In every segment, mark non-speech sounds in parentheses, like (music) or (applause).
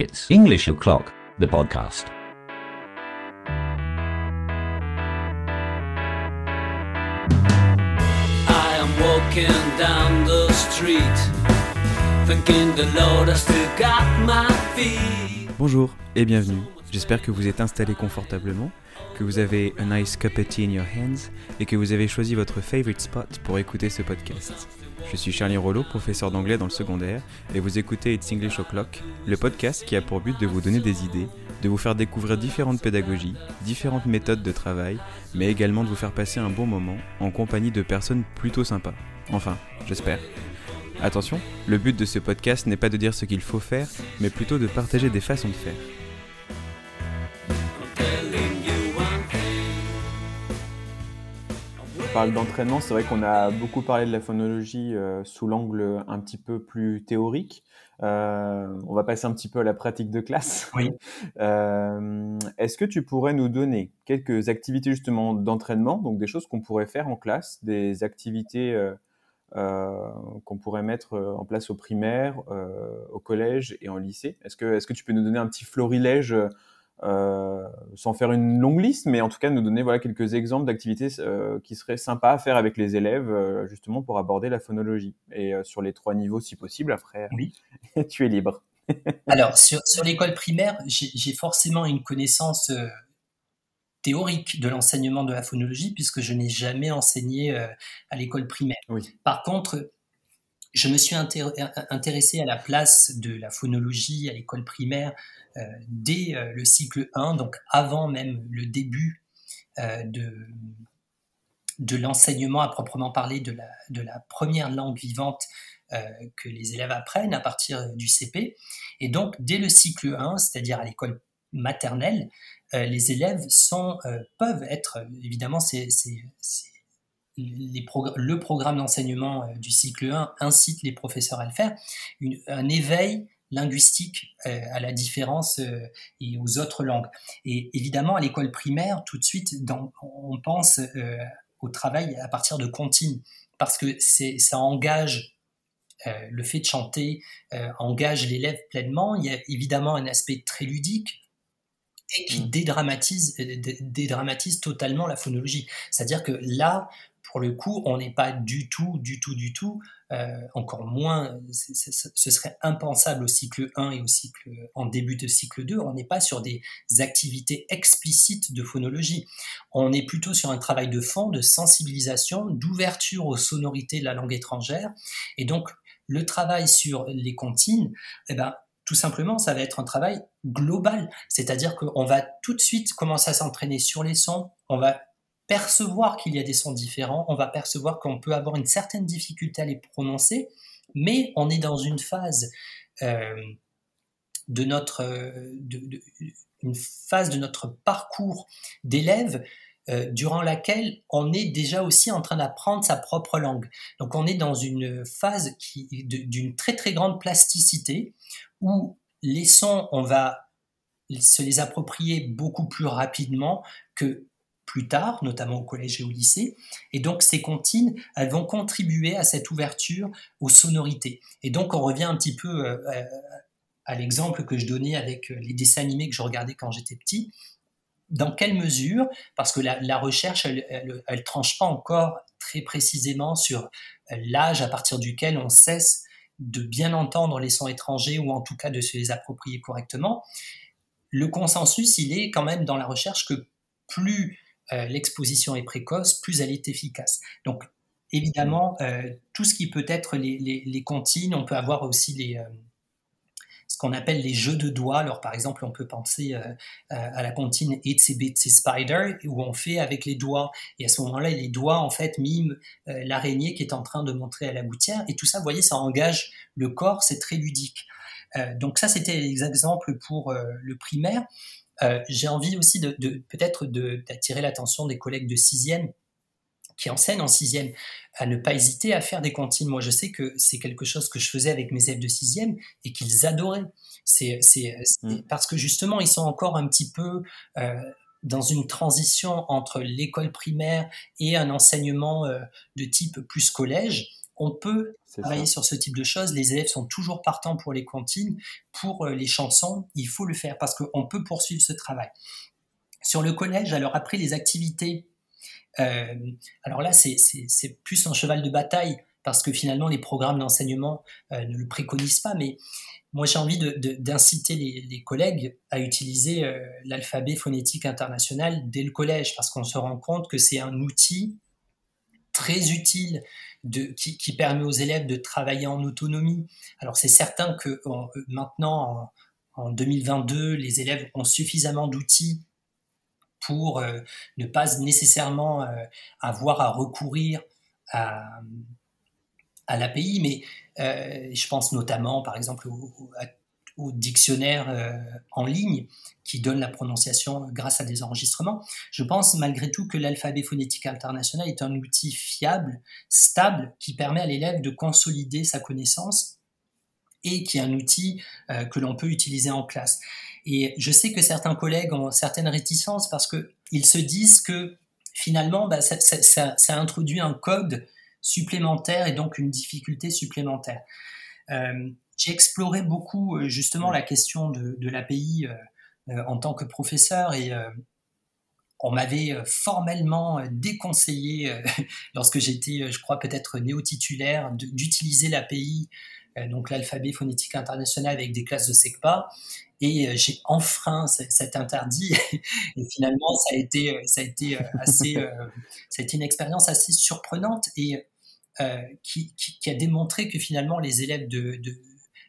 It's English O'Clock, the podcast. I am walking down the street, thinking the Lord has still got my feet. Bonjour et bienvenue. J'espère que vous êtes installé confortablement, que vous avez a nice cup of tea in your hands et que vous avez choisi votre favorite spot pour écouter ce podcast. Je suis Charlie Rollo, professeur d'anglais dans le secondaire, et vous écoutez It's English O'Clock, le podcast qui a pour but de vous donner des idées, de vous faire découvrir différentes pédagogies, différentes méthodes de travail, mais également de vous faire passer un bon moment en compagnie de personnes plutôt sympas. Enfin, j'espère. Attention, le but de ce podcast n'est pas de dire ce qu'il faut faire, mais plutôt de partager des façons de faire. Parle d'entraînement, c'est vrai qu'on a beaucoup parlé de la phonologie euh, sous l'angle un petit peu plus théorique. Euh, on va passer un petit peu à la pratique de classe. Oui. (laughs) Euh, Est-ce que tu pourrais nous donner quelques activités justement d'entraînement, donc des choses qu'on pourrait faire en classe, des activités qu'on pourrait mettre en place au primaire, au collège et en lycée? Est-ce que, est-ce que tu peux nous donner un petit florilège euh, sans faire une longue liste, mais en tout cas nous donner voilà quelques exemples d'activités euh, qui seraient sympas à faire avec les élèves, euh, justement pour aborder la phonologie et sur les trois niveaux si possible. Après, Oui. (laughs) tu es libre. (laughs) Alors, sur, sur l'école primaire, j'ai forcément une connaissance théorique de l'enseignement de la phonologie, puisque je n'ai jamais enseigné à l'école primaire. Oui. Par contre, je me suis intér- intéressé à la place de la phonologie à l'école primaire euh, dès euh, le cycle 1, donc avant même le début euh, de, de l'enseignement à proprement parler de la, de la première langue vivante euh, que les élèves apprennent à partir du CP. Et donc, dès le cycle 1, c'est-à-dire à l'école maternelle, euh, les élèves sont, euh, peuvent être, euh, évidemment, c'est les progr- le programme d'enseignement euh, du cycle 1 incite les professeurs à le faire, une- un éveil linguistique euh, à la différence euh, et aux autres langues. Et évidemment, à l'école primaire, tout de suite, dans- on pense euh, au travail à partir de comptines, parce que ça engage le fait de chanter, engage l'élève pleinement. Il y a évidemment un aspect très ludique et qui Mm. dédramatise, euh, dé- dédramatise totalement la phonologie. C'est-à-dire que là, pour le coup, on n'est pas du tout, du tout, du tout, euh, encore moins, ce serait impensable au cycle 1 et au cycle, en début de cycle 2, on n'est pas sur des activités explicites de phonologie. On est plutôt sur un travail de fond, de sensibilisation, d'ouverture aux sonorités de la langue étrangère. Et donc, le travail sur les comptines, eh ben, tout simplement, ça va être un travail global. C'est-à-dire qu'on va tout de suite commencer à s'entraîner sur les sons, on va percevoir qu'il y a des sons différents, on va percevoir qu'on peut avoir une certaine difficulté à les prononcer, mais on est dans une phase euh, de notre euh, une phase de notre parcours d'élève euh, durant laquelle on est déjà aussi en train d'apprendre sa propre langue. Donc on est dans une phase qui d'une très très grande plasticité où les sons on va se les approprier beaucoup plus rapidement que plus tard, notamment au collège et au lycée. Et donc ces comptines, elles vont contribuer à cette ouverture aux sonorités. Et donc on revient un petit peu euh, euh, à l'exemple que je donnais avec euh, les dessins animés que je regardais quand j'étais petit. Dans quelle mesure, parce que la, recherche, elle, tranche pas encore très précisément sur l'âge à partir duquel on cesse de bien entendre les sons étrangers ou en tout cas de se les approprier correctement. Le consensus, il est quand même dans la recherche que plus euh, l'exposition est précoce, plus elle est efficace. Donc, évidemment, euh, tout ce qui peut être les, les, on peut avoir aussi les, euh, ce qu'on appelle les jeux de doigts. Alors, par exemple, on peut penser à la comptine Itsy Bitsy Spider, où on fait avec les doigts. Et à ce moment-là, les doigts, en fait, miment l'araignée qui est en train de montrer à la gouttière. Et tout ça, vous voyez, ça engage le corps, c'est très ludique. Donc ça, c'était les exemples pour le primaire. Euh, J'ai envie aussi de, de peut-être d'attirer l'attention des collègues de sixième qui enseignent en sixième à ne pas hésiter à faire des comptines. Moi, je sais que c'est quelque chose que je faisais avec mes élèves de sixième et qu'ils adoraient. C'est Mm. parce que justement, ils sont encore un petit peu euh, dans une transition entre l'école primaire et un enseignement euh, de type plus collège. On peut travailler sur ce type de choses. Les élèves sont toujours partants pour les comptines, pour les chansons. Il faut le faire parce qu'on peut poursuivre ce travail. Sur le collège, alors après les activités, alors là, c'est plus un cheval de bataille parce que finalement, les programmes d'enseignement ne le préconisent pas, mais moi, j'ai envie d'inciter les, collègues à utiliser euh, l'alphabet phonétique international dès le collège, parce qu'on se rend compte que c'est un outil très utile qui, permet aux élèves de travailler en autonomie. Alors, c'est certain que maintenant, en, 2022, les élèves ont suffisamment d'outils pour euh, ne pas nécessairement euh, avoir à recourir à, à l'API, mais euh, je pense notamment, par exemple, au, dictionnaire euh, en ligne qui donne la prononciation grâce à des enregistrements. Je pense malgré tout que l'alphabet phonétique international est un outil fiable, stable, qui permet à l'élève de consolider sa connaissance et qui est un outil euh, que l'on peut utiliser en classe. Et je sais que certains collègues ont certaines réticences parce qu'ils se disent que finalement, bah, ça, introduit un code supplémentaire et donc une difficulté supplémentaire. Euh, j'ai exploré beaucoup euh, justement la question de, de l'API euh, en tant que professeur et on m'avait formellement déconseillé (laughs) lorsque j'étais, je crois peut-être néo-titulaire, d'utiliser l'API, donc l'alphabet phonétique international avec des classes de SECPA. Et j'ai enfreint cet interdit. (laughs) Et finalement, ça a été, ça a été assez, ça a été une expérience assez surprenante. Et euh, qui, a démontré que finalement les élèves de, de,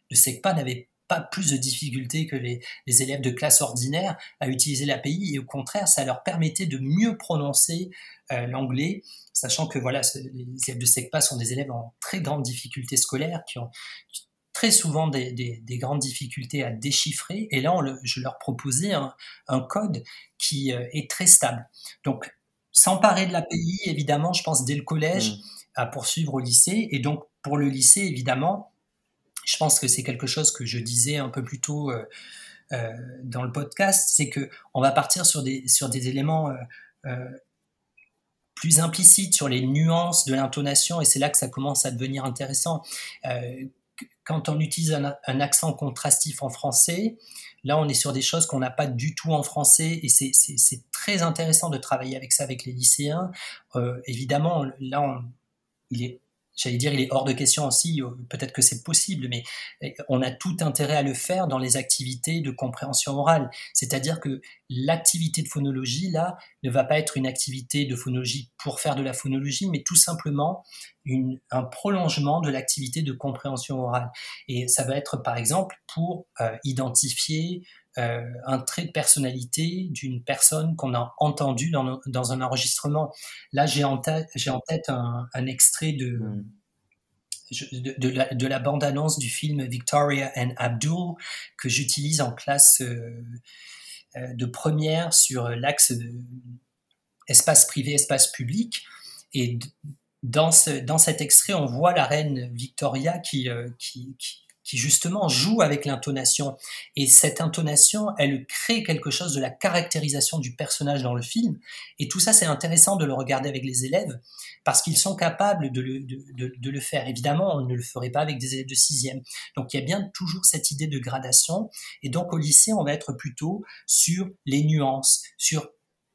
de SECPA n'avaient pas plus de difficultés que les, élèves de classe ordinaire à utiliser l'API et au contraire, ça leur permettait de mieux prononcer euh, l'anglais, sachant que voilà, les élèves de SECPA sont des élèves en très grande difficulté scolaire qui ont très souvent des, des, grandes difficultés à déchiffrer. Et là, je leur proposais un, un code qui euh, est très stable. Donc, s'emparer de l'API, évidemment, je pense dès le collège. Mmh à poursuivre au lycée. Et donc, pour le lycée, évidemment, je pense que c'est quelque chose que je disais un peu plus tôt euh, euh, dans le podcast, c'est que on va partir sur des, sur des éléments euh, plus implicites, sur les nuances de l'intonation, et c'est là que ça commence à devenir intéressant. quand on utilise un, accent contrastif en français, là on est sur des choses qu'on n'a pas du tout en français, et c'est très intéressant de travailler avec ça avec les lycéens. évidemment, là on il est j'allais dire, il est hors de question aussi, euh, peut-être que c'est possible, mais euh, on a tout intérêt à le faire dans les activités de compréhension orale. C'est-à-dire que l'activité de phonologie, là, ne va pas être une activité de phonologie pour faire de la phonologie, mais tout simplement un prolongement de l'activité de compréhension orale. Et ça va être, par exemple, pour euh, identifier euh, un trait de personnalité d'une personne qu'on a entendu dans, dans, un enregistrement. Là, j'ai en tête, j'ai en tête un, un extrait de, hmm. de, la, de, la, bande-annonce du film Victoria and Abdul que j'utilise en classe euh, euh, de première sur l'axe espace privé, espace public. Et dans, ce, dans cet extrait, on voit la reine Victoria qui, qui, qui qui justement joue avec l'intonation. Et cette intonation, elle crée quelque chose de la caractérisation du personnage dans le film. Et tout ça, c'est intéressant de le regarder avec les élèves parce qu'ils sont capables de le, de, de, le faire. Évidemment, on ne le ferait pas avec des élèves de sixième. Donc il y a bien toujours cette idée de gradation. Et donc au lycée, on va être plutôt sur les nuances, sur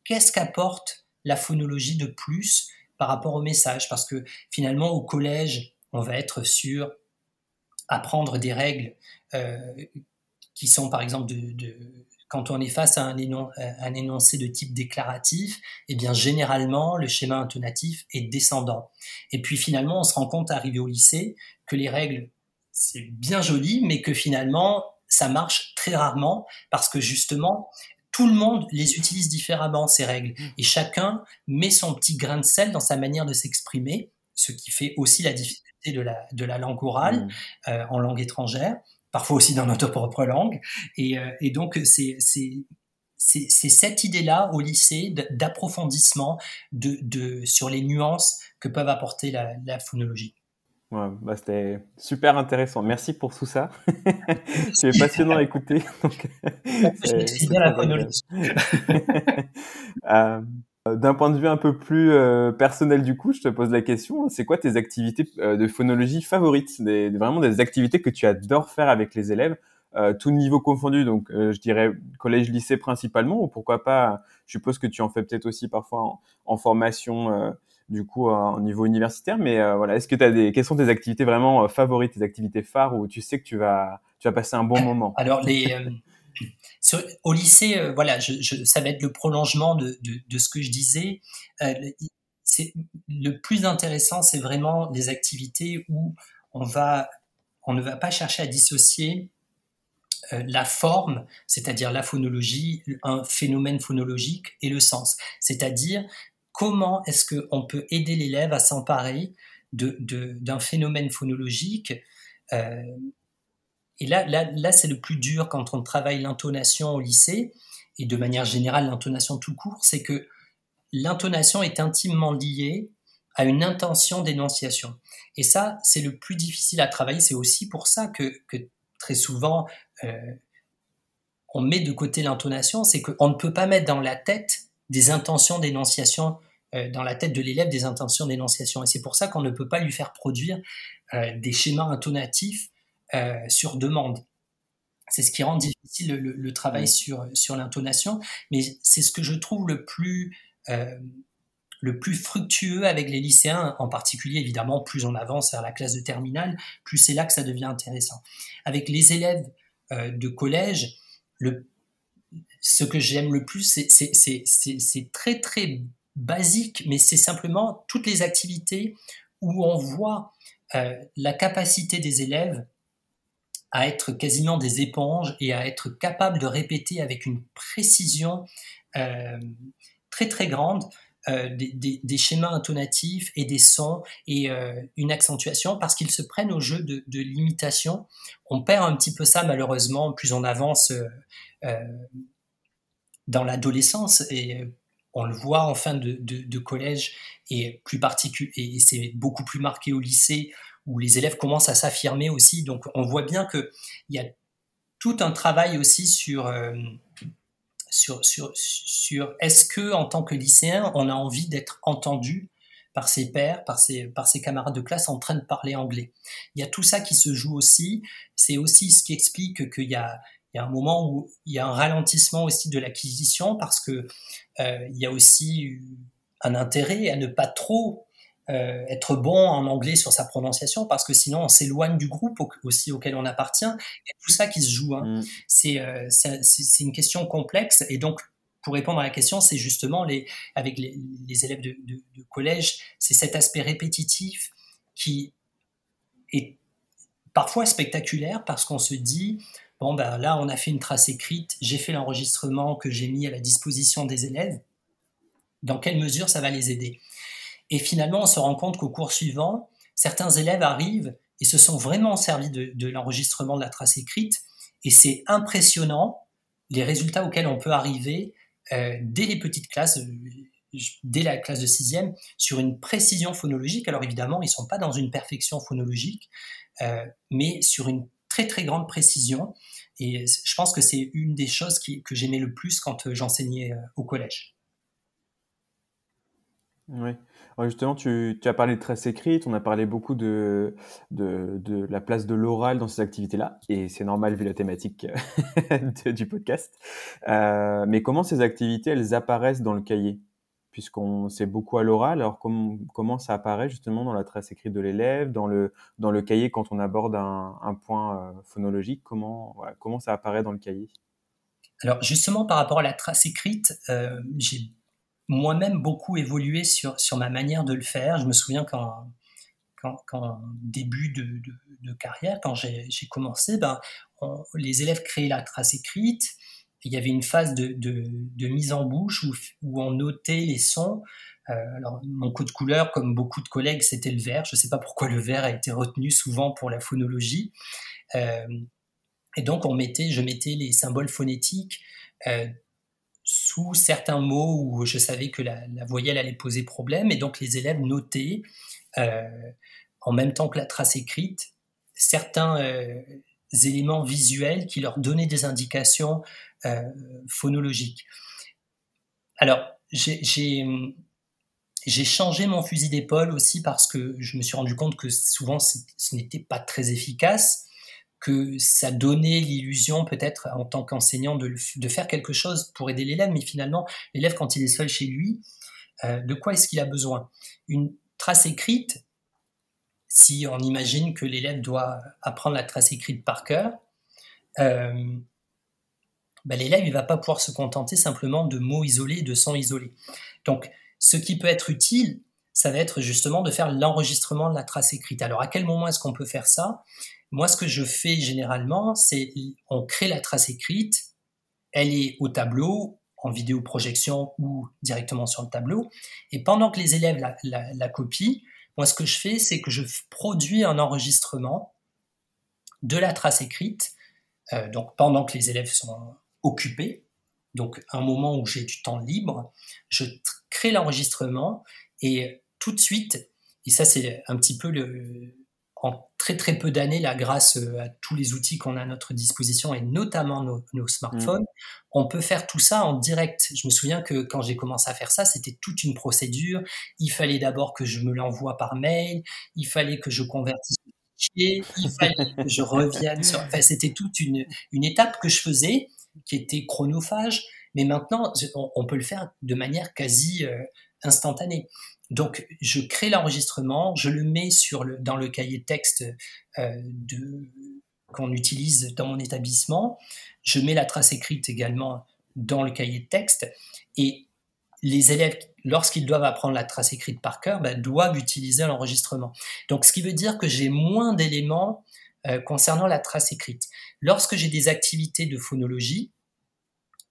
qu'est-ce qu'apporte la phonologie de plus par rapport au message. Parce que finalement, au collège, on va être sur apprendre des règles euh, qui sont par exemple de, quand on est face à un, un, énoncé de type déclaratif, eh bien généralement le schéma intonatif est descendant. Et puis finalement on se rend compte arrivé au lycée que les règles c'est bien joli, mais que finalement ça marche très rarement parce que justement tout le monde les utilise différemment ces règles. Et chacun met son petit grain de sel dans sa manière de s'exprimer, ce qui fait aussi la de la, de la langue orale mmh. euh, en langue étrangère, parfois aussi dans notre propre langue. Et, euh, et donc, c'est cette idée-là au lycée d'approfondissement de, de, sur les nuances que peuvent apporter la, la phonologie. Ouais, bah C'était super intéressant. Merci pour tout ça. (laughs) C'est passionnant à écouter. Donc, bien la phonologie. (laughs) euh, D'un point de vue un peu plus personnel du coup, je te pose la question, c'est quoi tes activités de phonologie favorites? Des, Vraiment des activités que tu adores faire avec les élèves euh, tout niveau confondu, donc euh, je dirais collège-lycée principalement, ou pourquoi pas, je suppose que tu en fais peut-être aussi parfois en, formation, euh, du coup, au niveau universitaire, mais voilà, est-ce que tu as des, quelles sont tes activités vraiment favorites, tes activités phares où tu sais que tu vas, tu vas passer un bon moment? Alors, les, au lycée, voilà, je, je, ça va être le prolongement de, ce que je disais. c'est, le plus intéressant, c'est vraiment les activités où on ne va pas chercher à dissocier euh, la forme, c'est-à-dire la phonologie, un phénomène phonologique, et le sens, c'est-à-dire comment est-ce qu'on peut aider l'élève à s'emparer d'un phénomène phonologique. Et là, là, là c'est le plus dur quand on travaille l'intonation au lycée, et de manière générale l'intonation tout court, c'est que l'intonation est intimement liée à une intention d'énonciation. Et ça, c'est le plus difficile à travailler. C'est aussi pour ça que, que très souvent, euh, on met de côté l'intonation, c'est qu'on ne peut pas mettre dans la tête des intentions d'énonciation, euh, dans la tête de l'élève des intentions d'énonciation. Et c'est pour ça qu'on ne peut pas lui faire produire euh, des schémas intonatifs sur demande. C'est ce qui rend difficile le, travail sur, sur l'intonation, mais c'est ce que je trouve le plus, le plus fructueux avec les lycéens, en particulier évidemment, plus on avance vers la classe de terminale, plus c'est là que ça devient intéressant. Avec les élèves euh, de collège, le, ce que j'aime le plus, c'est très très basique, mais c'est simplement toutes les activités où on voit euh, la capacité des élèves à être quasiment des éponges et à être capables de répéter avec une précision euh, très très grande euh, des, schémas intonatifs et des sons et euh, une accentuation parce qu'ils se prennent au jeu de, l'imitation. On perd un petit peu ça malheureusement plus on avance dans l'adolescence et on le voit en fin de, collège et et c'est beaucoup plus marqué au lycée où les élèves commencent à s'affirmer aussi. Donc on voit bien que il y a tout un travail aussi sur sur, sur, sur est-ce que en tant que lycéen, on a envie d'être entendu par ses pairs, par ses, par ses camarades de classe en train de parler anglais. Il y a tout ça qui se joue aussi. C'est aussi ce qui explique qu'il y a, il y a un moment où il y a un ralentissement aussi de l'acquisition parce que euh, il y a aussi un intérêt à ne pas trop euh, être bon en anglais sur sa prononciation parce que sinon on s'éloigne du groupe aussi auquel on appartient. Et tout ça qui se joue. Hein. Mm. Euh, c'est une question complexe et donc pour répondre à la question, c'est justement les, avec les, élèves de, collège, c'est cet aspect répétitif qui est parfois spectaculaire parce qu'on se dit, bon ben là on a fait une trace écrite, j'ai fait l'enregistrement que j'ai mis à la disposition des élèves, dans quelle mesure ça va les aider? Et finalement, on se rend compte qu'au cours suivant, certains élèves arrivent et se sont vraiment servis de, l'enregistrement de la trace écrite. Et c'est impressionnant les résultats auxquels on peut arriver euh, dès les petites classes, euh, dès la classe de sixième, sur une précision phonologique. Alors évidemment, ils ne sont pas dans une perfection phonologique, euh, mais sur une très très grande précision. Et je pense que c'est une des choses que j'aimais le plus quand j'enseignais au collège. Oui justement, tu, as parlé de traces écrites, on a parlé beaucoup de, la place de l'oral dans ces activités-là, et c'est normal vu la thématique (laughs) du podcast. Euh, mais comment ces activités, elles apparaissent dans le cahier? Puisqu'on sait beaucoup à l'oral, alors comment ça apparaît justement dans la trace écrite de l'élève, dans le, cahier quand on aborde un, point euh, phonologique, comment, ça apparaît dans le cahier? Alors justement par rapport à la trace écrite, euh, j'ai moi-même beaucoup évolué sur, sur ma manière de le faire. Je me souviens qu'en quand, début de, carrière, quand j'ai commencé, ben, les élèves créaient la trace écrite. Il y avait une phase de, de mise en bouche où, où, on notait les sons. Euh, alors, mon code couleur, comme beaucoup de collègues, c'était le vert. Je ne sais pas pourquoi le vert a été retenu souvent pour la phonologie. Euh, et donc, on mettait, je mettais les symboles phonétiques euh, sous certains mots où je savais que la, voyelle allait poser problème, et donc les élèves notaient, euh, en même temps que la trace écrite, certains euh, éléments visuels qui leur donnaient des indications euh, phonologiques. Alors, j'ai j'ai changé mon fusil d'épaule aussi parce que je me suis rendu compte que souvent ce n'était pas très efficace, que ça donnait l'illusion peut-être en tant qu'enseignant de, faire quelque chose pour aider l'élève, mais finalement l'élève quand il est seul chez lui, euh, de quoi est-ce qu'il a besoin? Une trace écrite, si on imagine que l'élève doit apprendre la trace écrite par cœur, euh, ben l'élève il va pas pouvoir se contenter simplement de mots isolés, de sons isolés. Donc ce qui peut être utile, ça va être justement de faire l'enregistrement de la trace écrite. Alors à quel moment est-ce qu'on peut faire ça? Moi, ce que je fais généralement, c'est on crée la trace écrite, elle est au tableau, en vidéo projection ou directement sur le tableau, et pendant que les élèves la, copient, moi ce que je fais, c'est que je produis un enregistrement de la trace écrite, euh, donc pendant que les élèves sont occupés, donc un moment où j'ai du temps libre, je crée l'enregistrement et tout de suite, et ça c'est un petit peu le, en très très peu d'années, là, grâce euh, à tous les outils qu'on a à notre disposition et notamment nos, smartphones, mmh. on peut faire tout ça en direct. Je me souviens que quand j'ai commencé à faire ça, c'était toute une procédure. Il fallait d'abord que je me l'envoie par mail, il fallait que je convertisse le fichier, il fallait que je revienne sur. Enfin, c'était toute une, une étape que je faisais qui était chronophage, mais maintenant, on, peut le faire de manière quasi instantanée. Donc, je crée l'enregistrement, je le mets dans le cahier texte euh, qu'on utilise dans mon établissement. Je mets la trace écrite également dans le cahier de texte. Et les élèves, lorsqu'ils doivent apprendre la trace écrite par cœur, ben, doivent utiliser l'enregistrement. Donc, ce qui veut dire que j'ai moins d'éléments euh, concernant la trace écrite. Lorsque j'ai des activités de phonologie,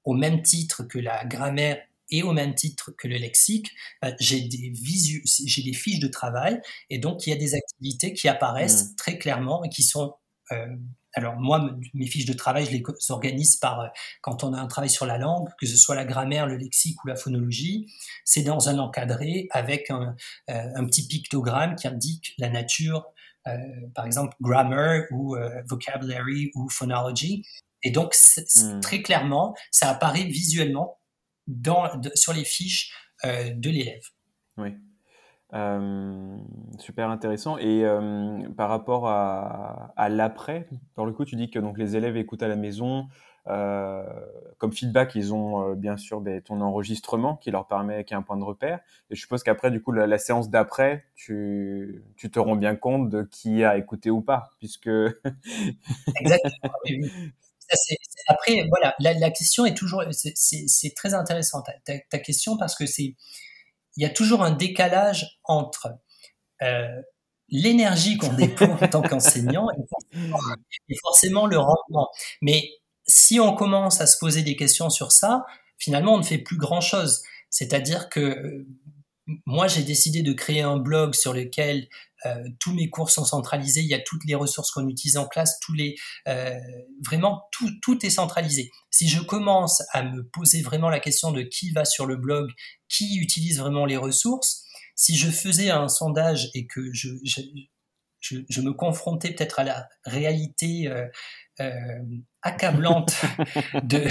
au même titre que la grammaire et au même titre que le lexique, bah, j'ai des j'ai des fiches de travail et donc il y a des activités qui apparaissent mmh. très clairement et qui sont euh, alors moi, mes fiches de travail, je les organise par euh, quand on a un travail sur la langue, que ce soit la grammaire, le lexique ou la phonologie, c'est dans un encadré avec un, euh, un, petit pictogramme qui indique la nature, par exemple grammar ou vocabulary ou phonology. Et donc, mmh. très clairement, ça apparaît visuellement dans, sur les fiches euh, de l'élève. Oui. Euh, super intéressant. Et euh, par rapport à, à l'après, pour le coup, tu dis que donc, les élèves écoutent à la maison. comme feedback, ils ont bien sûr ben, ton enregistrement qui leur permet, qui est un point de repère. Et je suppose qu'après, du coup, la, séance d'après, tu, tu, te rends bien compte de qui a écouté ou pas, puisque. Exactement après, voilà, la, question est toujours, c'est très intéressant ta, question parce que c'est, il y a toujours un décalage entre euh, l'énergie qu'on (laughs) déploie en tant qu'enseignant et, forcément le rendement. Mais si on commence à se poser des questions sur ça, finalement, on ne fait plus grand chose. C'est-à-dire que moi, j'ai décidé de créer un blog sur lequel euh, tous mes cours sont centralisés. Il y a toutes les ressources qu'on utilise en classe, tous les euh, vraiment tout, tout est centralisé. Si je commence à me poser vraiment la question de qui va sur le blog, qui utilise vraiment les ressources, si je faisais un sondage et que je, je, je, me confrontais peut-être à la réalité euh, euh accablante (laughs) de,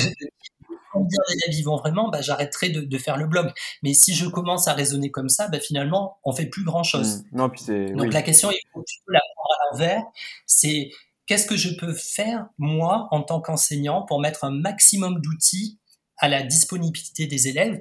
dire les vont vraiment, bah, j'arrêterai de, faire le blog. Mais si je commence à raisonner comme ça, bah, finalement, on fait plus grand-chose. Mmh. Non, puis Donc la question, il faut la prendre à l'envers, c'est qu'est-ce que je peux faire, moi, en tant qu'enseignant, pour mettre un maximum d'outils à la disponibilité des élèves?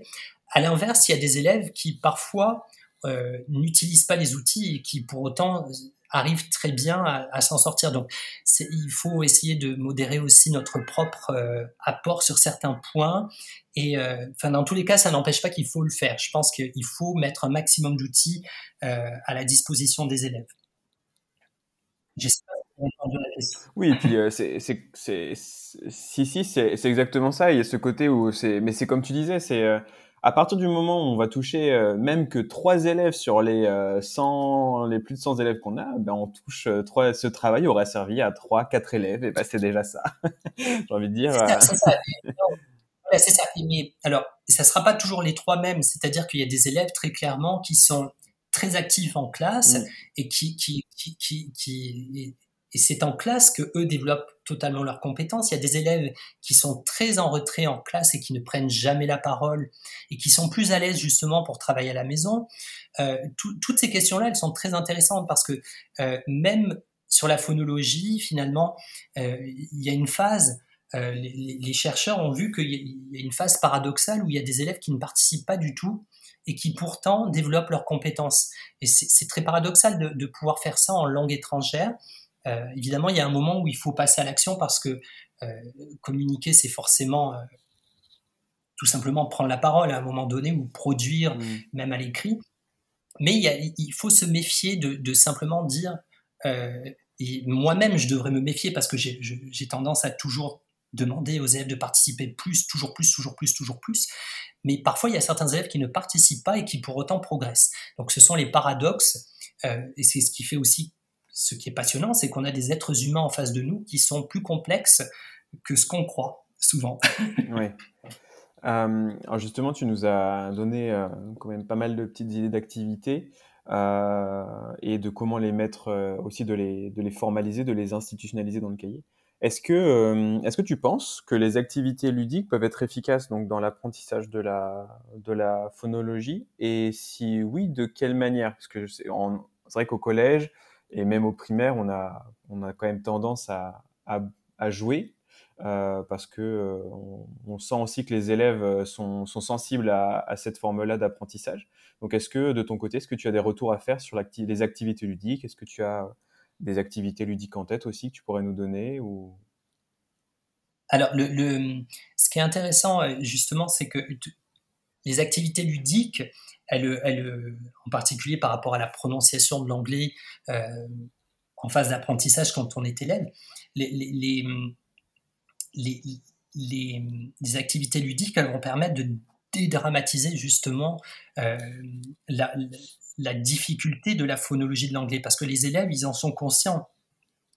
À l'inverse, il y a des élèves qui parfois euh, n'utilisent pas les outils et qui pour autant arrive très bien à, s'en sortir. Donc, il faut essayer de modérer aussi notre propre euh, apport sur certains points. Et euh, enfin, dans tous les cas, ça n'empêche pas qu'il faut le faire. Je pense qu'il faut mettre un maximum d'outils euh, à la disposition des élèves. J'espère vous avez la question. Oui, et puis c'est, si, si, c'est, exactement ça. Il y a ce côté où mais c'est comme tu disais, c'est à partir du moment où on va toucher euh, même que trois élèves sur les 100, euh, les plus de 100 élèves qu'on a, ben on touche euh, trois. Ce travail aurait servi à trois, quatre élèves, et ben c'est déjà ça. (laughs) J'ai envie de dire. C'est ça. C'est ça. (laughs) Mais alors, ça sera pas toujours les trois mêmes. C'est-à-dire qu'il y a des élèves très clairement qui sont très actifs en classe mm. et qui, qui, qui, qui, et c'est en classe que eux développent totalement leurs compétences. Il y a des élèves qui sont très en retrait en classe et qui ne prennent jamais la parole et qui sont plus à l'aise justement pour travailler à la maison. Euh, toutes ces questions-là, elles sont très intéressantes parce que euh, même sur la phonologie, finalement, euh, il y a une phase. Les, chercheurs ont vu qu'il y a une phase paradoxale où il y a des élèves qui ne participent pas du tout et qui pourtant développent leurs compétences. Et c'est très paradoxal de, pouvoir faire ça en langue étrangère euh, évidemment, il y a un moment où il faut passer à l'action parce que euh, communiquer, c'est forcément euh, tout simplement prendre la parole à un moment donné ou produire, mmh. même à l'écrit. Mais il, faut se méfier de, simplement dire, et moi-même je devrais me méfier parce que j'ai tendance à toujours demander aux élèves de participer plus, toujours plus, toujours plus, toujours plus. Mais parfois, il y a certains élèves qui ne participent pas et qui pour autant progressent. Donc ce sont les paradoxes, et c'est ce qui fait aussi ce qui est passionnant, c'est qu'on a des êtres humains en face de nous qui sont plus complexes que ce qu'on croit, souvent. (laughs) oui. Euh, alors justement, tu nous as donné euh, quand même pas mal de petites idées d'activités euh, et de comment les mettre, aussi de les, de les formaliser, de les institutionnaliser dans le cahier. Est-ce que, est-ce que tu penses que les activités ludiques peuvent être efficaces donc, dans l'apprentissage de la, de la phonologie? Et si oui, de quelle manière? Parce que c'est vrai qu'au collège, et même au primaire, on a, on a quand même tendance à, à, jouer euh, parce que euh, on, sent aussi que les élèves euh, sont, sont sensibles à, cette forme-là d'apprentissage. Donc, est-ce que de ton côté, est-ce que tu as des retours à faire sur les activités ludiques? Est-ce que tu as des activités ludiques en tête aussi que tu pourrais nous donner. Alors, le, le, ce qui est intéressant, justement, c'est que les activités ludiques, elle, elle, en particulier par rapport à la prononciation de l'anglais euh, en phase d'apprentissage quand on est élève, les, les, les, les, activités ludiques, elles vont permettre de dédramatiser justement euh, la, difficulté de la phonologie de l'anglais, parce que les élèves, ils en sont conscients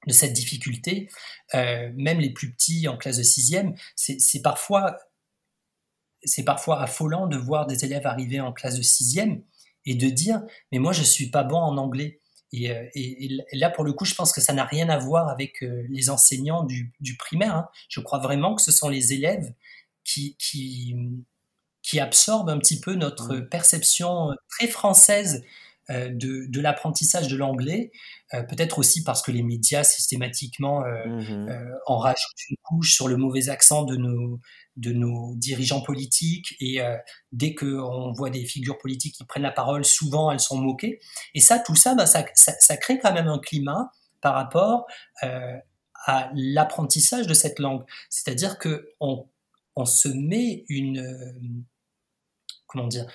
de cette difficulté, euh, même les plus petits en classe de sixième, c'est parfois c'est parfois affolant de voir des élèves arriver en classe de sixième et de dire mais moi je suis pas bon en anglais et, euh, là pour le coup je pense que ça n'a rien à voir avec euh, les enseignants du, primaire hein. je crois vraiment que ce sont les élèves qui, qui, qui absorbent un petit peu notre mmh. perception très française euh, de, de l'apprentissage de l'anglais, peut-être aussi parce que les médias systématiquement mmh en rajoutent une couche sur le mauvais accent de nos, de nos dirigeants politiques et euh, dès qu'on voit des figures politiques qui prennent la parole, souvent elles sont moquées. Et ça, tout ça, bah, ça, ça, crée quand même un climat par rapport euh, à l'apprentissage de cette langue. C'est-à-dire que on, on, se met une euh, comment dire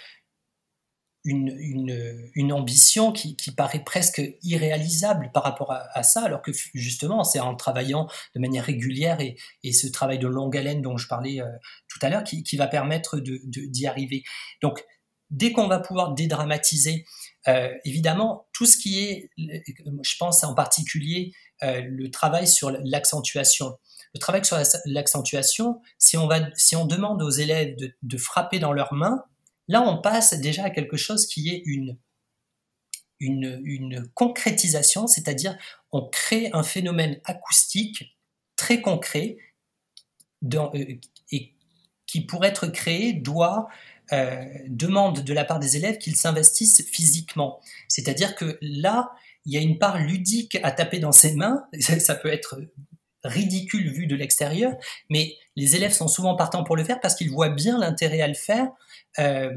une, ambition qui, paraît presque irréalisable par rapport à, ça, alors que justement, c'est en travaillant de manière régulière et, et, ce travail de longue haleine dont je parlais euh, tout à l'heure qui, va permettre d'y de, arriver. Donc, dès qu'on va pouvoir dédramatiser, euh, évidemment, tout ce qui est, je pense en particulier, euh, le travail sur l'accentuation. Le travail sur l'accentuation, si on, si on demande aux élèves de frapper dans leurs mains, Là, on passe déjà à quelque chose qui est une, une, concrétisation, c'est-à-dire on crée un phénomène acoustique très concret euh, et qui, pour être créé, doit euh, demande de la part des élèves qu'ils s'investissent physiquement. C'est-à-dire que là, il y a une part ludique à taper dans ses mains. (laughs) Ça peut être ridicule vu de l'extérieur, mais les élèves sont souvent partants pour le faire parce qu'ils voient bien l'intérêt à le faire euh,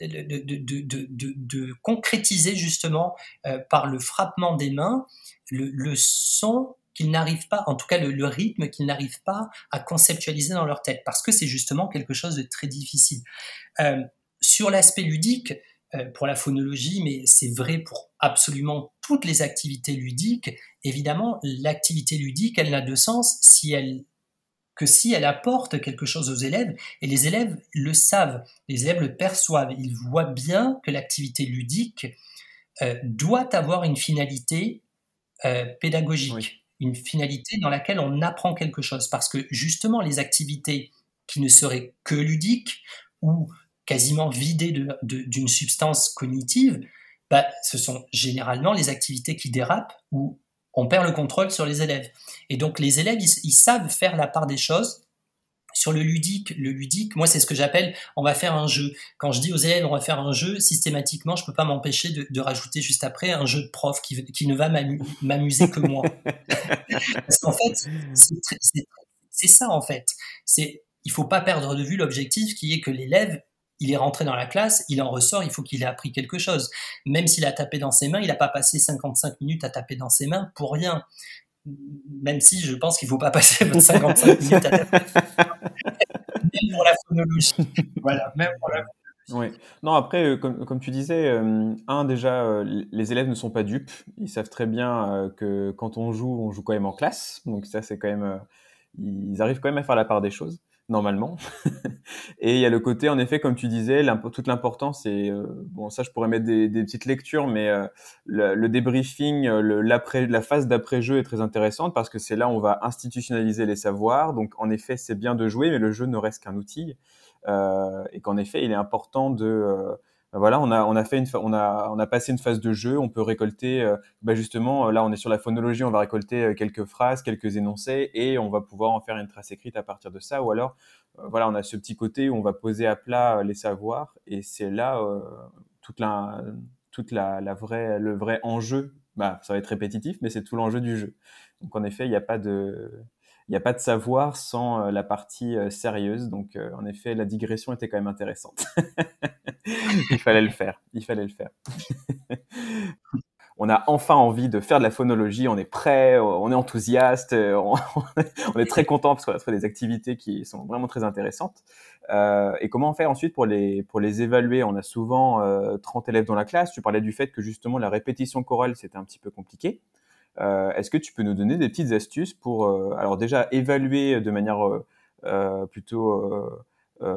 de, concrétiser justement euh, par le frappement des mains le, son qu'ils n'arrivent pas, en tout cas le, rythme qu'ils n'arrivent pas à conceptualiser dans leur tête, parce que c'est justement quelque chose de très difficile. Euh, sur l'aspect ludique, pour la phonologie, mais c'est vrai pour absolument toutes les activités ludiques, évidemment, l'activité ludique, elle n'a de sens si elle que si elle apporte quelque chose aux élèves, et les élèves le savent, les élèves le perçoivent, ils voient bien que l'activité ludique euh, doit avoir une finalité euh, pédagogique, une finalité dans laquelle on apprend quelque chose, parce que justement les activités qui ne seraient que ludiques ou quasiment vidées d'une substance cognitive, bah, ce sont généralement les activités qui dérapent ou on perd le contrôle sur les élèves. Et donc les élèves, ils, savent faire la part des choses. Sur le ludique, le ludique, moi c'est ce que j'appelle, on va faire un jeu. Quand je dis aux élèves, on va faire un jeu, systématiquement, je peux pas m'empêcher de, rajouter juste après un jeu de prof qui, qui ne va m'amuser que moi. (laughs) Parce qu'en fait, c'est ça en fait. C'est il faut pas perdre de vue l'objectif qui est que l'élève il est rentré dans la classe, il en ressort, il faut qu'il ait appris quelque chose. Même s'il a tapé dans ses mains, il n'a pas passé 55 minutes à taper dans ses mains pour rien. Même si je pense qu'il ne faut pas passer (laughs) 55 minutes à taper. même pour la phonologie. voilà, même pour la oui. Non, après, euh, comme, tu disais, euh, un, déjà, euh, les élèves ne sont pas dupes. Ils savent très bien que quand on joue, on joue quand même en classe. Donc ça, c'est quand même... ils arrivent quand même à faire la part des choses normalement. (laughs) et il y a le côté, en effet, comme tu disais, toute l'importance, c'est, euh, bon, ça je pourrais mettre des, petites lectures, mais euh, le, débriefing, euh, le, la phase d'après-jeu est très intéressante parce que c'est là où on va institutionnaliser les savoirs. Donc, en effet, c'est bien de jouer, mais le jeu ne reste qu'un outil. et qu'en effet, il est important de bah voilà, on a, on a fait une, on a, on a passé une phase de jeu. On peut récolter, euh, bah justement, là, on est sur la phonologie. On va récolter euh, quelques phrases, quelques énoncés, et on va pouvoir en faire une trace écrite à partir de ça. Ou alors, euh, voilà, on a ce petit côté où on va poser à plat les savoirs, et c'est là toute la, toute la, la vraie, le vrai enjeu. Bah, ça va être répétitif, mais c'est tout l'enjeu du jeu. Donc, en effet, il n'y a pas de, il n'y a pas de savoir sans la partie sérieuse. Donc, en effet, la digression était quand même intéressante. (laughs) (laughs) il fallait le faire. Il fallait le faire. (laughs) on a enfin envie de faire de la phonologie, on est prêt, on est enthousiaste, (laughs) on, est très content parce qu'on a fait des activités qui sont vraiment très intéressantes. Euh, et comment fait ensuite pour les, pour les évaluer? On a souvent 30 euh, élèves dans la classe. Tu parlais du fait que justement la répétition chorale, c'était un petit peu compliqué. Euh, est-ce que tu peux nous donner des petites astuces pour, alors déjà, évaluer de manière plutôt euh,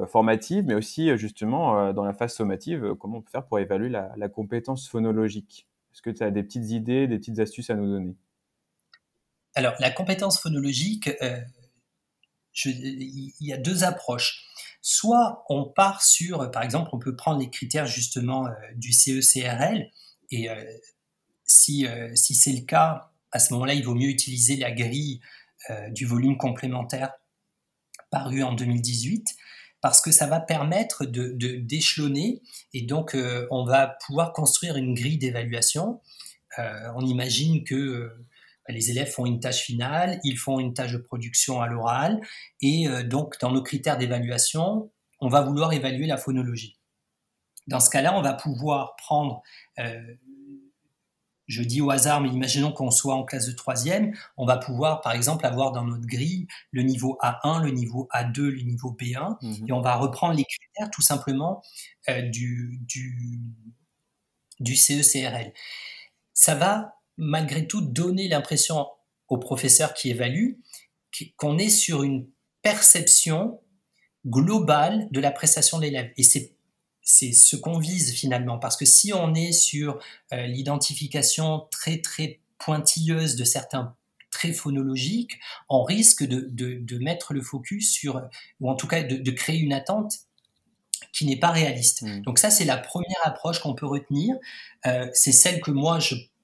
formative, mais aussi euh, justement euh, dans la phase sommative, comment on peut faire pour évaluer la, compétence phonologique. Est-ce que tu as des petites idées, des petites astuces à nous donner? Alors, la compétence phonologique, il y a deux approches. Soit on part sur, par exemple, on peut prendre les critères justement du CECRL, et si, si c'est le cas, à ce moment-là, il vaut mieux utiliser la grille du volume complémentaire paru en 2018 parce que ça va permettre de d'échelonner et donc euh, on va pouvoir construire une grille d'évaluation. Euh, on imagine que euh, les élèves font une tâche finale, ils font une tâche de production à l'oral et donc dans nos critères d'évaluation, on va vouloir évaluer la phonologie. Dans ce cas-là, on va pouvoir prendre je dis au hasard, mais imaginons qu'on soit en classe de troisième, on va pouvoir, par exemple, avoir dans notre grille le niveau A1, le niveau A2, le niveau B1, mhm. et on va reprendre les critères tout simplement euh, du, du, du CECRL. Ça va, malgré tout, donner l'impression au professeur qui évalue qu'on est sur une perception globale de la prestation de l'élève. Et c'est c'est ce qu'on vise finalement. Parce que si on est sur euh, l'identification très très pointilleuse de certains traits phonologiques, on risque de, mettre le focus sur, ou en tout cas de, créer une attente qui n'est pas réaliste. Mmh. Donc ça, c'est la première approche qu'on peut retenir. Euh, c'est celle que moi,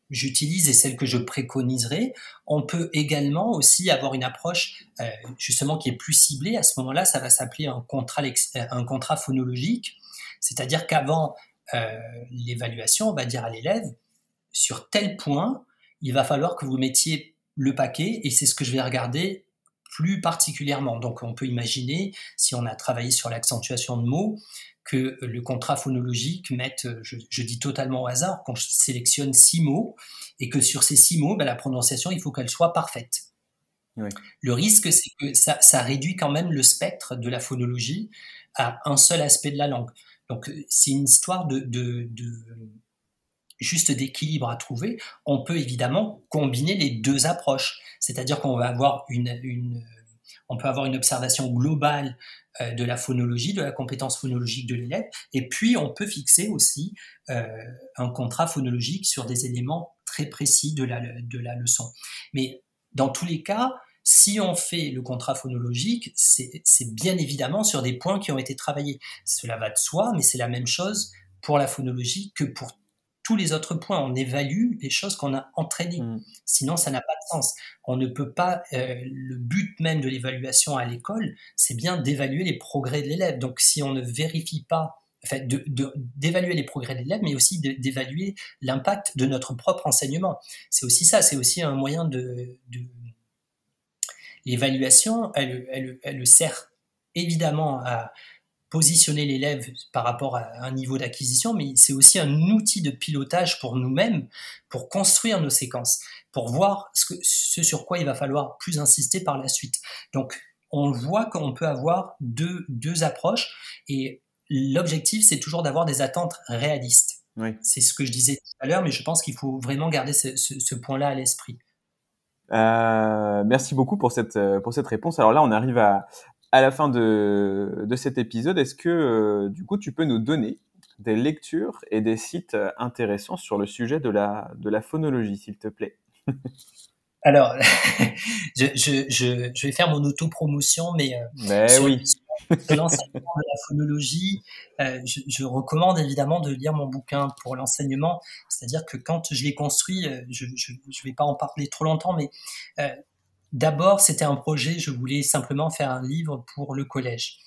j'utilise et celle que je préconiserai. On peut également aussi avoir une approche euh, justement qui est plus ciblée. À ce moment-là, ça va s'appeler un contrat, un contrat phonologique c'est-à-dire qu'avant euh, l'évaluation, on va dire à l'élève, sur tel point, il va falloir que vous mettiez le paquet et c'est ce que je vais regarder plus particulièrement. Donc on peut imaginer, si on a travaillé sur l'accentuation de mots, que le contrat phonologique mette, je, dis totalement au hasard, qu'on sélectionne six mots et que sur ces six mots, ben, la prononciation, il faut qu'elle soit parfaite. Le risque, c'est que ça, ça, réduit quand même le spectre de la phonologie à un seul aspect de la langue. Donc c'est une histoire de, juste d'équilibre à trouver. On peut évidemment combiner les deux approches, c'est-à-dire qu'on peut avoir une observation globale euh, de la phonologie, de la compétence phonologique de l'élève, et puis on peut fixer aussi euh, un contrat phonologique sur des éléments très précis de la, de la leçon. Mais dans tous les cas, si on fait le contrat phonologique, c'est bien évidemment sur des points qui ont été travaillés. Cela va de soi, mais c'est la même chose pour la phonologie que pour tous les autres points. On évalue les choses qu'on a entraînées. Mm. Sinon, ça n'a pas de sens. On ne peut pas. euh, le but même de l'évaluation à l'école, c'est bien d'évaluer les progrès de l'élève. Donc, si on ne vérifie pas, enfin, de- de- d'évaluer les progrès de l'élève, mais aussi d'évaluer l'impact de notre propre enseignement. C'est aussi ça. C'est aussi un moyen de. de- L'évaluation, elle, elle, elle sert évidemment à positionner l'élève par rapport à un niveau d'acquisition, mais c'est aussi un outil de pilotage pour nous-mêmes, pour construire nos séquences, pour voir ce, que, ce sur quoi il va falloir plus insister par la suite. Donc, on voit qu'on peut avoir deux, deux approches, et l'objectif, c'est toujours d'avoir des attentes réalistes. Oui. C'est ce que je disais tout à l'heure, mais je pense qu'il faut vraiment garder ce, ce, ce point-là à l'esprit. Euh, merci beaucoup pour cette, euh, pour cette réponse. Alors là, on arrive à, à la fin de, de cet épisode. Est-ce que, euh, du coup, tu peux nous donner des lectures et des sites intéressants sur le sujet de la, de la phonologie, s'il te plaît? (laughs) Alors, (laughs) je, je, je, je vais faire mon autopromotion, mais euh, Mais sur, oui. sur l'enseignement de la phonologie, euh, je, recommande évidemment de lire mon bouquin pour l'enseignement. C'est-à-dire que quand je l'ai construit, euh, je ne vais pas en parler trop longtemps, mais euh, d'abord, c'était un projet, je voulais simplement faire un livre pour le collège.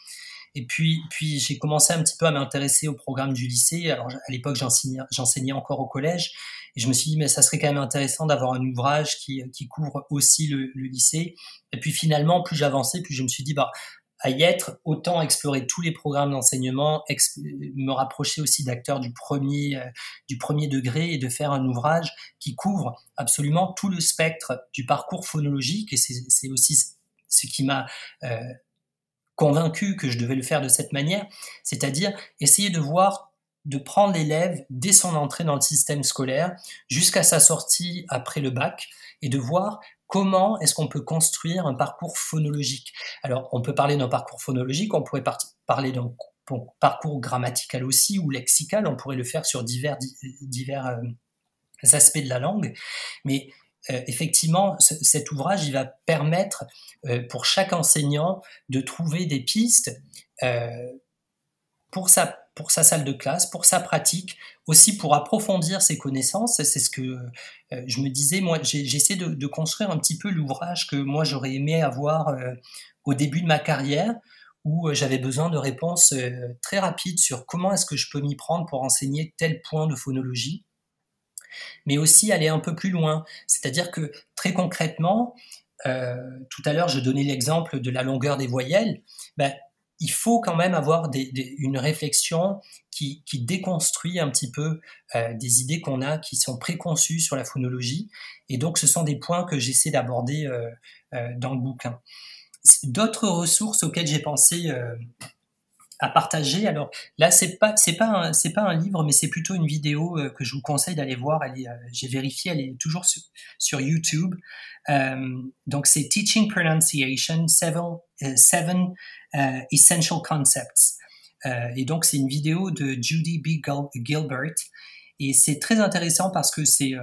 Et puis, puis j'ai commencé un petit peu à m'intéresser au programme du lycée. Alors, à l'époque, j'enseignais encore au collège. Et je me suis dit, mais ça serait quand même intéressant d'avoir un ouvrage qui, couvre aussi le, le lycée. Et puis finalement, plus j'avançais, plus je me suis dit, bah, à y être, autant explorer tous les programmes d'enseignement, me rapprocher aussi d'acteurs du premier, euh, du premier degré et de faire un ouvrage qui couvre absolument tout le spectre du parcours phonologique. Et c'est aussi ce qui m'a euh, convaincu que je devais le faire de cette manière, c'est-à-dire essayer de voir, de prendre l'élève dès son entrée dans le système scolaire jusqu'à sa sortie après le bac et de voir comment est-ce qu'on peut construire un parcours phonologique. Alors, on peut parler d'un parcours phonologique, on pourrait par parler d'un parcours grammatical aussi ou lexical, on pourrait le faire sur divers, divers euh, aspects de la langue, mais euh, effectivement, ce, cet ouvrage, il va permettre euh, pour chaque enseignant de trouver des pistes pour sa pour sa salle de classe, pour sa pratique, aussi pour approfondir ses connaissances. C'est ce que euh, je me disais, moi, j'ai essayé de, de, construire un petit peu l'ouvrage que moi j'aurais aimé avoir euh, au début de ma carrière, où euh, j'avais besoin de réponses très rapides sur comment est-ce que je peux m'y prendre pour enseigner tel point de phonologie, mais aussi aller un peu plus loin. C'est-à-dire que très concrètement, tout à l'heure je donnais l'exemple de la longueur des voyelles, ben, il faut quand même avoir une réflexion qui, déconstruit un petit peu euh, des idées qu'on a qui sont préconçues sur la phonologie. Et donc, ce sont des points que j'essaie d'aborder euh, euh, dans le bouquin. D'autres ressources auxquelles j'ai pensé à partager. Alors là, c'est pas c'est pas c'est pas un livre, mais c'est plutôt une vidéo euh, que je vous conseille d'aller voir. Elle est, euh, j'ai vérifié, elle est toujours sur, YouTube. Euh, donc c'est Teaching Pronunciation Seven, seven Essential Concepts. Et donc, c'est une vidéo de Judy B. Gilbert. Et c'est très intéressant parce que c'est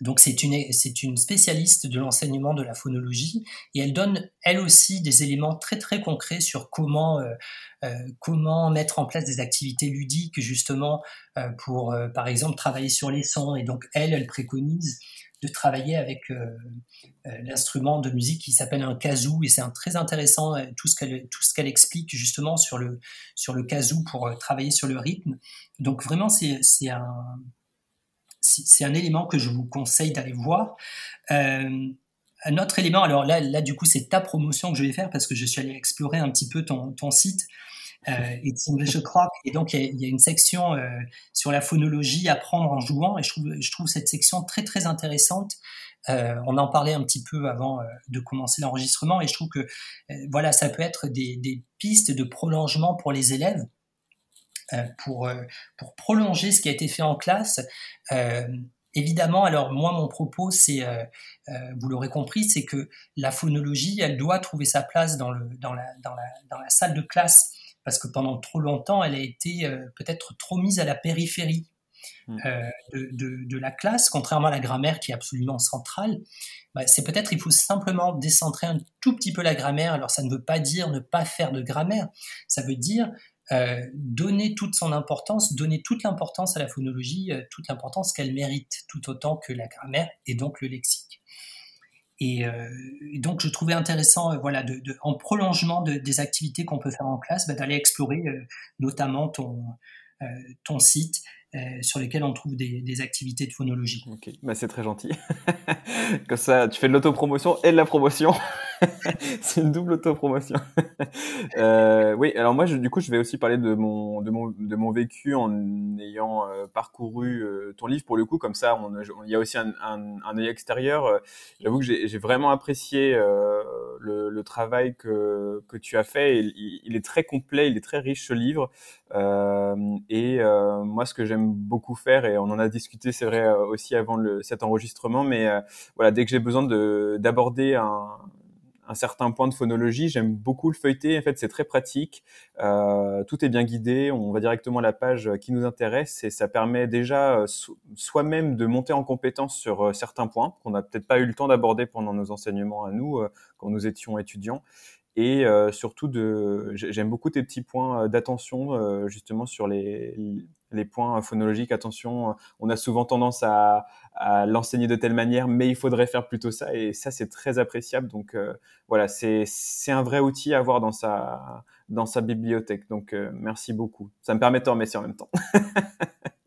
donc c'est une, c'est une spécialiste de l'enseignement de la phonologie et elle donne elle aussi des éléments très très concrets sur comment euh, euh, comment mettre en place des activités ludiques justement euh, pour par exemple travailler sur les sons et donc elle elle préconise de travailler avec euh, euh, l'instrument de musique qui s'appelle un kazoo et c'est un très intéressant euh, tout ce qu'elle tout ce qu'elle explique justement sur le sur le kazoo pour euh, travailler sur le rythme. Donc vraiment c'est c'est un c'est un élément que je vous conseille d'aller voir. Euh, un autre élément, alors là, là du coup, c'est ta promotion que je vais faire parce que je suis allé explorer un petit peu ton, ton site. Euh. Et donc, il y, a, une section euh, sur la phonologie, apprendre en jouant. Et je trouve, je trouve cette section très, très intéressante. On en parlait un petit peu avant de commencer l'enregistrement. Et je trouve que, voilà, ça peut être des, pistes de prolongement pour les élèves. Euh, Pour, pour prolonger ce qui a été fait en classe, euh, Évidemment, alors moi, mon propos, c'est, euh, euh, vous l'aurez compris, c'est que la phonologie, elle doit trouver sa place dans, le, dans, la, dans, la, dans la salle de classe, parce que pendant trop longtemps, elle a été euh, peut-être trop mise à la périphérie euh, de, de, de, la classe, contrairement à la grammaire qui est absolument centrale. Bah, c'est peut-être, il faut simplement décentrer un tout petit peu la grammaire. Alors, ça ne veut pas dire ne pas faire de grammaire, ça veut dire euh, donner toute son importance, donner toute l'importance à la phonologie, euh, toute l'importance qu'elle mérite, tout autant que la grammaire et donc le lexique. Et, euh, donc je trouvais intéressant, voilà, en prolongement des activités qu'on peut faire en classe, bah, d'aller explorer notamment ton, ton site sur lesquels on trouve des, activités de phonologie. Ok, bah, c'est très gentil. (laughs) Comme ça, tu fais de l'autopromotion et de la promotion. (laughs) c'est une double autopromotion. (laughs) euh, oui, alors moi, je, du coup, je vais aussi parler de mon, de mon, de mon vécu en ayant euh, parcouru euh, ton livre. Pour le coup, comme ça, il y a aussi un, un, œil extérieur. J'avoue que j'ai vraiment apprécié le, le, travail que, que tu as fait. Il, il, est très complet, il est très riche ce livre. et moi, ce que j'aime beaucoup faire et on en a discuté, c'est vrai euh, aussi avant le, cet enregistrement, mais euh, voilà, dès que j'ai besoin de d'aborder un, un certain point de phonologie, j'aime beaucoup le feuilleter. En fait, c'est très pratique. Euh, tout est bien guidé. On va directement à la page qui nous intéresse et ça permet déjà soi-même de monter en compétence sur certains points qu'on n'a peut-être pas eu le temps d'aborder pendant nos enseignements à nous quand nous étions étudiants. Et surtout, de, j'aime beaucoup tes petits points d'attention justement sur les, les points phonologiques. Attention, on a souvent tendance à, l'enseigner de telle manière, mais il faudrait faire plutôt ça. Et ça, c'est très appréciable. Donc euh, voilà, c'est un vrai outil à avoir dans sa, dans sa bibliothèque. Donc euh, merci beaucoup. Ça me permet de te remercier en même temps. (laughs)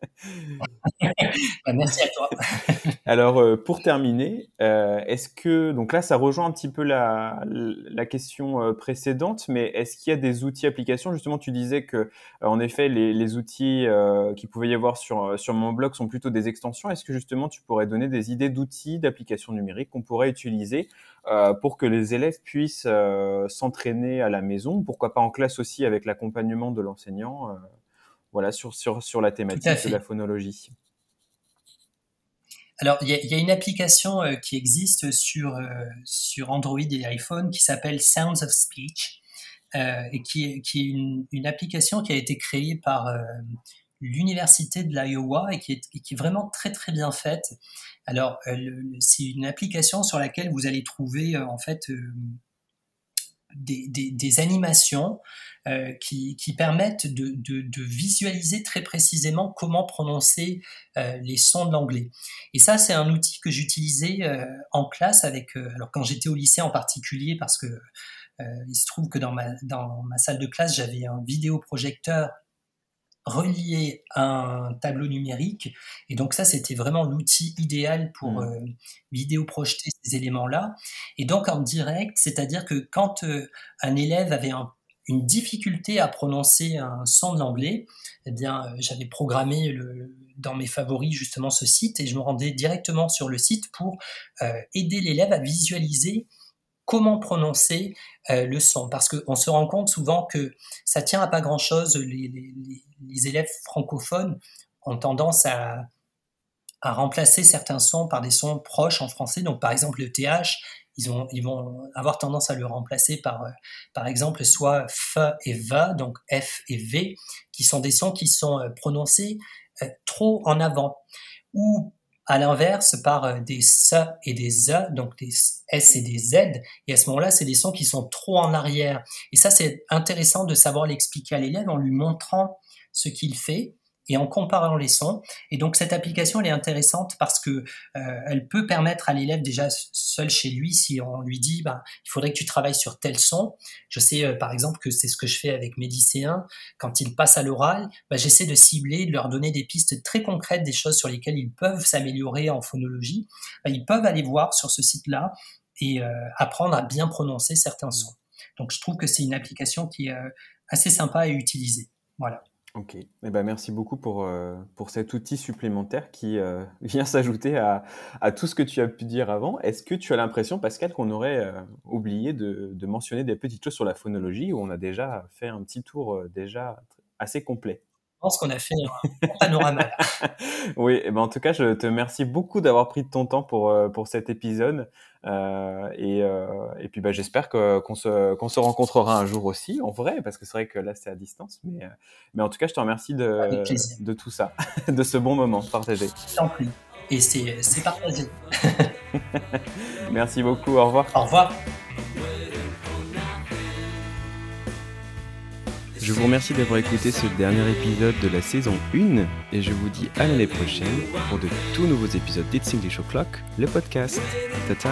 Bah, merci à toi. (laughs) Alors, euh, pour terminer, euh, est-ce que, donc là, ça rejoint un petit peu la, la question euh, précédente, mais est-ce qu'il y a des outils applications? Justement, tu disais que, en effet, les, les outils qu'il pouvait y avoir sur, sur mon blog sont plutôt des extensions. Est-ce que, justement, tu pourrais donner des idées d'outils, d'applications numériques qu'on pourrait utiliser pour que les élèves puissent s'entraîner à la maison? Pourquoi pas en classe aussi avec l'accompagnement de l'enseignant voilà, sur, sur, sur la thématique de la phonologie. Alors, il y, a une application euh, qui existe sur, euh, sur Android et iPhone qui s'appelle Sounds of Speech euh, et qui, qui est une, une, application qui a été créée par l'université de l'Iowa et qui est, qui est vraiment très très bien faite. Alors, c'est une application sur laquelle vous allez trouver en fait des, des, des animations euh, qui, qui, permettent de, de, de, visualiser très précisément comment prononcer euh, les sons de l'anglais. Et ça, c'est un outil que j'utilisais euh, en classe avec, euh, alors quand j'étais au lycée en particulier, parce que il se trouve que dans ma, dans ma salle de classe, j'avais un vidéoprojecteur relié à un tableau numérique. Et donc ça, c'était vraiment l'outil idéal pour mmh. euh, vidéo projeter ces éléments-là. Et donc en direct, c'est-à-dire que quand un élève avait un une difficulté à prononcer un son de l'anglais, eh bien, euh, j'avais programmé le, dans mes favoris justement ce site et je me rendais directement sur le site pour euh, aider l'élève à visualiser comment prononcer euh, le son. Parce qu'on se rend compte souvent que ça tient à pas grand-chose. Les, élèves francophones ont tendance à, remplacer certains sons par des sons proches en français. Donc par exemple le TH ils, ont, ils vont avoir tendance à le remplacer par, euh, par exemple, soit F et V, donc F et V, qui sont des sons qui sont euh, prononcés trop en avant. Ou à l'inverse, par des S et des Z, donc des S et des Z. Et à ce moment-là, c'est des sons qui sont trop en arrière. Et ça, c'est intéressant de savoir l'expliquer à l'élève en lui montrant ce qu'il fait et en comparant les sons. Et donc cette application, elle est intéressante parce que euh, elle peut permettre à l'élève déjà seul chez lui, si on lui dit, bah, il faudrait que tu travailles sur tel son. Je sais euh, par exemple que c'est ce que je fais avec mes lycéens quand ils passent à l'oral. Bah, j'essaie de cibler, de leur donner des pistes très concrètes, des choses sur lesquelles ils peuvent s'améliorer en phonologie. Bah, ils peuvent aller voir sur ce site-là et euh, apprendre à bien prononcer certains sons. Donc je trouve que c'est une application qui est assez sympa à utiliser. Voilà. Ok, eh ben, merci beaucoup pour, euh, pour cet outil supplémentaire qui euh, (laughs) vient s'ajouter à, à, tout ce que tu as pu dire avant. Est-ce que tu as l'impression, Pascal, qu'on aurait euh, oublié de, de, mentionner des petites choses sur la phonologie où on a déjà fait un petit tour déjà assez complet? Pense qu'on a fait un panorama. (laughs) oui, et eh ben en tout cas, je te remercie beaucoup d'avoir pris de ton temps pour, pour cet épisode. Euh, et, euh, et, puis bah, j'espère qu'on se, qu'on se rencontrera un jour aussi, en vrai, parce que c'est vrai que là c'est à distance. Mais, euh, mais en tout cas, je te remercie de, de tout ça, (laughs) de ce bon moment partagé. Tant pis. Et c'est partagé. (laughs) Merci beaucoup, au revoir. Au revoir. Je vous remercie d'avoir écouté ce dernier épisode de la saison 1 et je vous dis à l'année prochaine pour de tout nouveaux épisodes d'It's English O'Clock, le podcast. Ta-ta